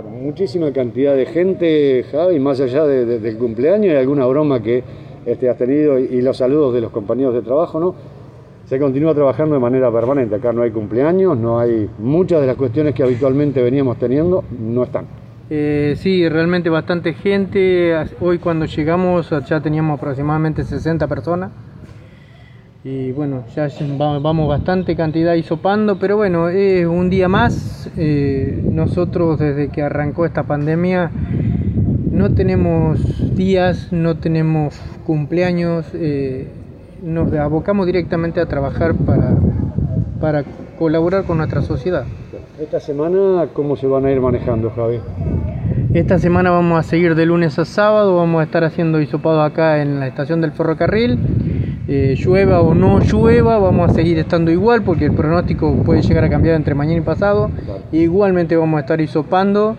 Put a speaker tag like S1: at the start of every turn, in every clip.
S1: Bueno, muchísima cantidad de gente, Javi, más allá del cumpleaños y alguna broma que este, has tenido y, los saludos de los compañeros de trabajo, ¿no? Se continúa trabajando de manera permanente. Acá no hay cumpleaños, no hay muchas de las cuestiones que habitualmente veníamos teniendo, no están.
S2: Eh, sí, realmente bastante gente. Hoy cuando llegamos ya teníamos aproximadamente 60 personas. Y bueno, ya vamos bastante cantidad hisopando, pero bueno, es un día más. Eh, nosotros desde que arrancó esta pandemia no tenemos días, no tenemos cumpleaños, eh, nos abocamos directamente a trabajar para, para colaborar con nuestra sociedad.
S1: Esta semana, ¿cómo se van a ir manejando, Javi?
S2: Esta semana vamos a seguir de lunes a sábado, vamos a estar haciendo hisopado acá en la estación del ferrocarril. Eh, llueva o no llueva, vamos a seguir estando igual porque el pronóstico puede llegar a cambiar entre mañana y pasado. Igualmente vamos a estar hisopando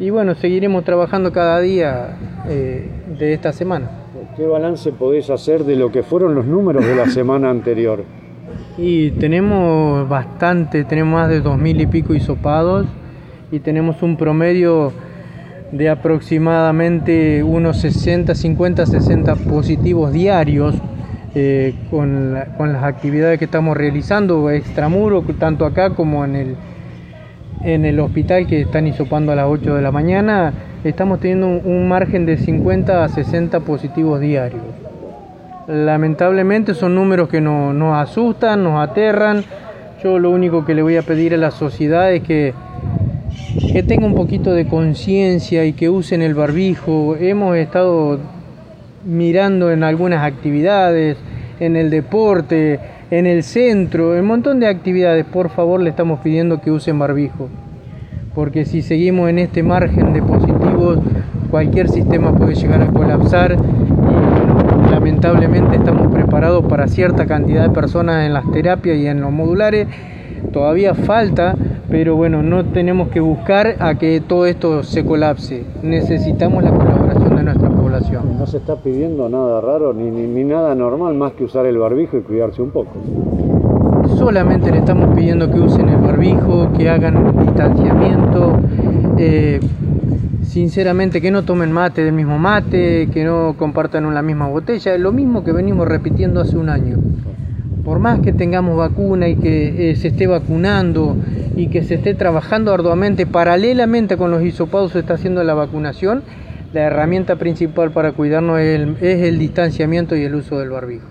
S2: y bueno, seguiremos trabajando cada día eh, de esta semana.
S1: ¿Qué balance podés hacer de lo que fueron los números de la semana anterior?
S2: Y tenemos bastante, tenemos más de dos mil y pico hisopados y tenemos un promedio de aproximadamente unos 60, 50, 60 positivos diarios eh, con, con, las actividades que estamos realizando extramuro, tanto acá como en el, en el hospital que están hisopando a las 8 de la mañana, estamos teniendo un, margen de 50 a 60 positivos diarios. Lamentablemente son números que no, nos asustan, nos aterran. Yo lo único que le voy a pedir a la sociedad es que que tenga un poquito de conciencia y que usen el barbijo. Hemos estado mirando en algunas actividades, en el deporte, en el centro, en un montón de actividades. Por favor, le estamos pidiendo que usen barbijo. Porque si seguimos en este margen de positivos, cualquier sistema puede llegar a colapsar y lamentablemente estamos preparados para cierta cantidad de personas en las terapias y en los modulares. Todavía falta pero bueno, no tenemos que buscar a que todo esto se colapse. Necesitamos la colaboración de nuestra población.
S1: No se está pidiendo nada raro ni, ni, nada normal más que usar el barbijo y cuidarse un poco.
S2: Solamente le estamos pidiendo que usen el barbijo, que hagan distanciamiento. Eh, sinceramente que no tomen mate del mismo mate, que no compartan la misma botella, es lo mismo que venimos repitiendo hace un año. Por más que tengamos vacuna y que eh, se esté vacunando y que se esté trabajando arduamente paralelamente con los hisopados se está haciendo la vacunación, la herramienta principal para cuidarnos es el, distanciamiento y el uso del barbijo.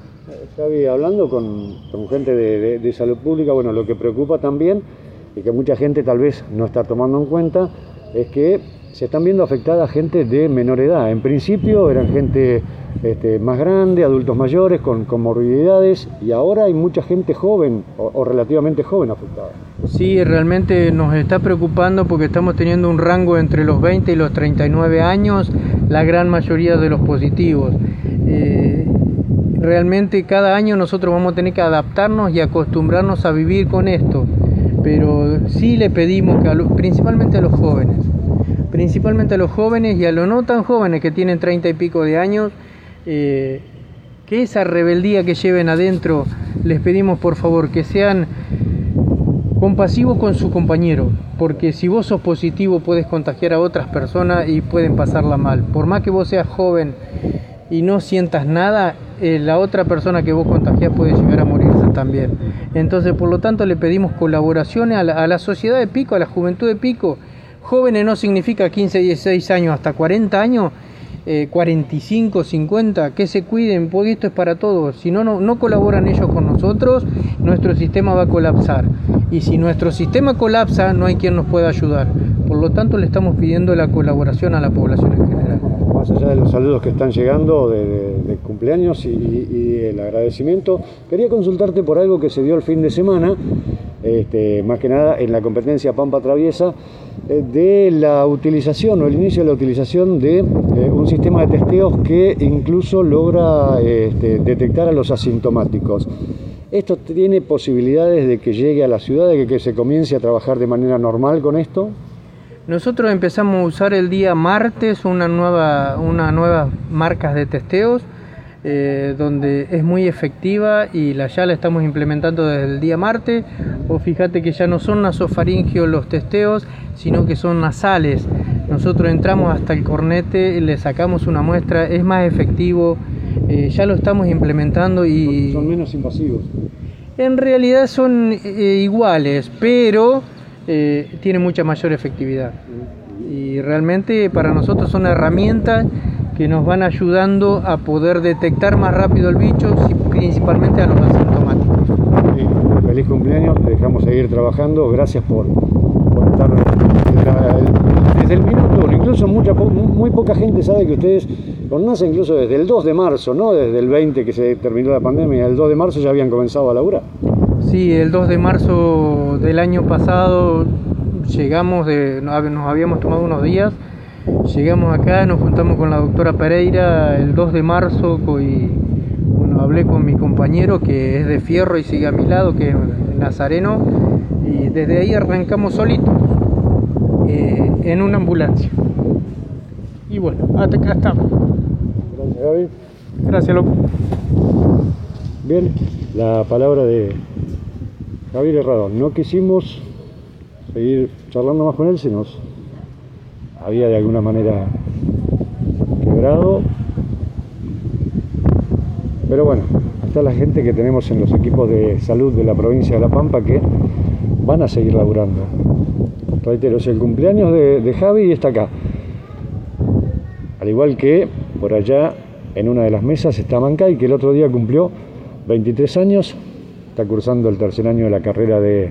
S1: Javi, hablando con, gente de, salud pública, bueno, lo que preocupa también y que mucha gente tal vez no está tomando en cuenta es que se están viendo afectada gente de menor edad. En principio eran gente este, más grande, adultos mayores con, morbididades y ahora hay mucha gente joven o, relativamente joven afectada.
S2: Sí, realmente nos está preocupando porque estamos teniendo un rango entre los 20 y los 39 años, la gran mayoría de los positivos. Eh, realmente cada año nosotros vamos a tener que adaptarnos y acostumbrarnos a vivir con esto, pero sí le pedimos que principalmente a los jóvenes, principalmente a los jóvenes y a los no tan jóvenes que tienen 30 y pico de años, eh, que esa rebeldía que lleven adentro, les pedimos por favor que sean compasivos con su compañero, porque si vos sos positivo puedes contagiar a otras personas y pueden pasarla mal. Por más que vos seas joven y no sientas nada, eh, la otra persona que vos contagias puede llegar a morirse también. Entonces, por lo tanto, le pedimos colaboraciones a la, a la sociedad de Pico, a la juventud de Pico, Jóvenes no significa 15, 16 años, hasta 40 años, 45, eh, 50, que se cuiden, porque esto es para todos. Si no, no, colaboran ellos con nosotros, nuestro sistema va a colapsar. Y si nuestro sistema colapsa, no hay quien nos pueda ayudar. Por lo tanto, le estamos pidiendo la colaboración a la población en general.
S1: Más allá de los saludos que están llegando de, cumpleaños y, y, el agradecimiento, quería consultarte por algo que se dio el fin de semana, este, más que nada en la competencia Pampa Traviesa eh, de la utilización o el inicio de la utilización de eh, un sistema de testeos que incluso logra este, detectar a los asintomáticos. ¿Esto tiene posibilidades de que llegue a la ciudad, de que, se comience a trabajar de manera normal con esto?
S2: Nosotros empezamos a usar el día martes una nueva, una nuevas marcas de testeos eh, donde es muy efectiva y la, ya la estamos implementando desde el día martes. O fíjate que ya no son nasofaringios los testeos, sino que son nasales. nosotros entramos hasta el cornete, le sacamos una muestra, es más efectivo, eh, ya lo estamos implementando y...
S1: Son menos invasivos.
S2: En realidad son eh, iguales, pero tiene mucha mayor efectividad. Y realmente para nosotros son herramientas que nos van ayudando a poder detectar más rápido el bicho, principalmente a los asintomáticos.
S1: feliz cumpleaños, te dejamos seguir trabajando, gracias por, estar desde el minuto, incluso mucha, muy poca gente sabe que ustedes con NASA incluso desde el 2 de marzo, no desde el 20 que se terminó la pandemia, el 2 de marzo ya habían comenzado a laburar.
S2: Sí, el 2 de marzo del año pasado llegamos, de, nos habíamos tomado unos días, llegamos acá, nos juntamos con la doctora Pereira el 2 de marzo y bueno, hablé con mi compañero que es de Fierro y sigue a mi lado, que es Nazareno, y desde ahí arrancamos solitos eh, en una ambulancia. Y bueno, hasta acá estamos.
S1: Gracias, Gaby.
S2: Gracias, loco.
S1: Bien, la palabra de Javier Herrado. No quisimos seguir charlando más con él, se nos había de alguna manera quebrado. Pero bueno, está la gente que tenemos en los equipos de salud de la provincia de La Pampa que van a seguir laburando. Reitero, es el cumpleaños de, Javi y está acá. Al igual que por allá en una de las mesas está Mancay, que el otro día cumplió 23 años, está cursando el tercer año de la carrera de,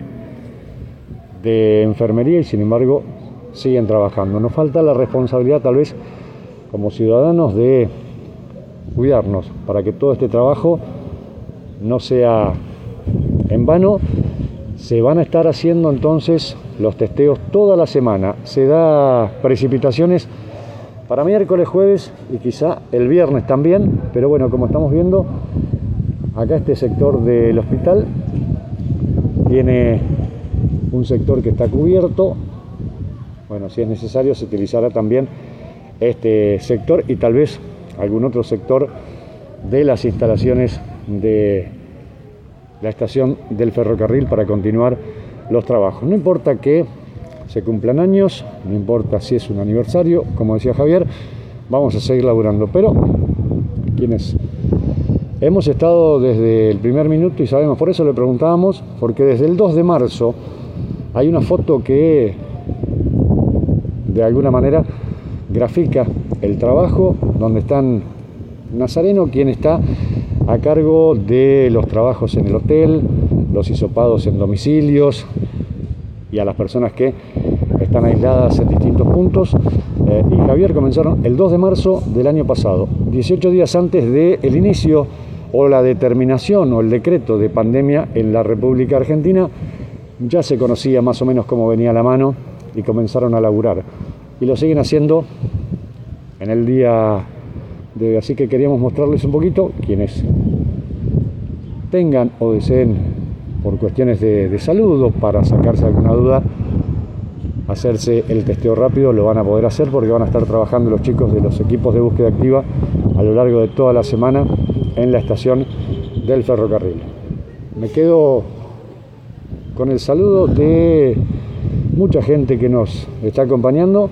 S1: de enfermería y sin embargo siguen trabajando. Nos falta la responsabilidad tal vez como ciudadanos de cuidarnos para que todo este trabajo no sea en vano. Se van a estar haciendo entonces los testeos toda la semana. Se da precipitaciones para miércoles, jueves y quizá el viernes también, pero bueno, como estamos viendo, acá este sector del hospital tiene un sector que está cubierto, bueno, si es necesario se utilizará también este sector y tal vez algún otro sector de las instalaciones de la estación del ferrocarril para continuar los trabajos. No importa que se cumplan años, no importa si es un aniversario, como decía Javier, vamos a seguir laburando. Pero quienes hemos estado desde el primer minuto y sabemos, por eso le preguntábamos, porque desde el 2 de marzo hay una foto que de alguna manera grafica el trabajo, donde están Nazareno, quien está a cargo de los trabajos en el hotel, los hisopados en domicilios, y a las personas que están aisladas en distintos puntos. Eh, y Javier comenzaron el 2 de marzo del año pasado, 18 días antes del inicio o la determinación o el decreto de pandemia en la República Argentina, ya se conocía más o menos cómo venía la mano y comenzaron a laburar. Y lo siguen haciendo en el día de hoy. Así que queríamos mostrarles un poquito quienes tengan o deseen por cuestiones de, salud o para sacarse alguna duda, hacerse el testeo rápido, lo van a poder hacer porque van a estar trabajando los chicos de los equipos de búsqueda activa a lo largo de toda la semana en la estación del ferrocarril. Me quedo con el saludo de mucha gente que nos está acompañando.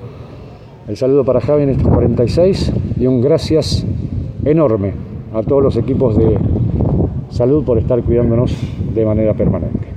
S1: El saludo para Javi en estos 46 y un gracias enorme a todos los equipos de salud por estar cuidándonos de manera permanente.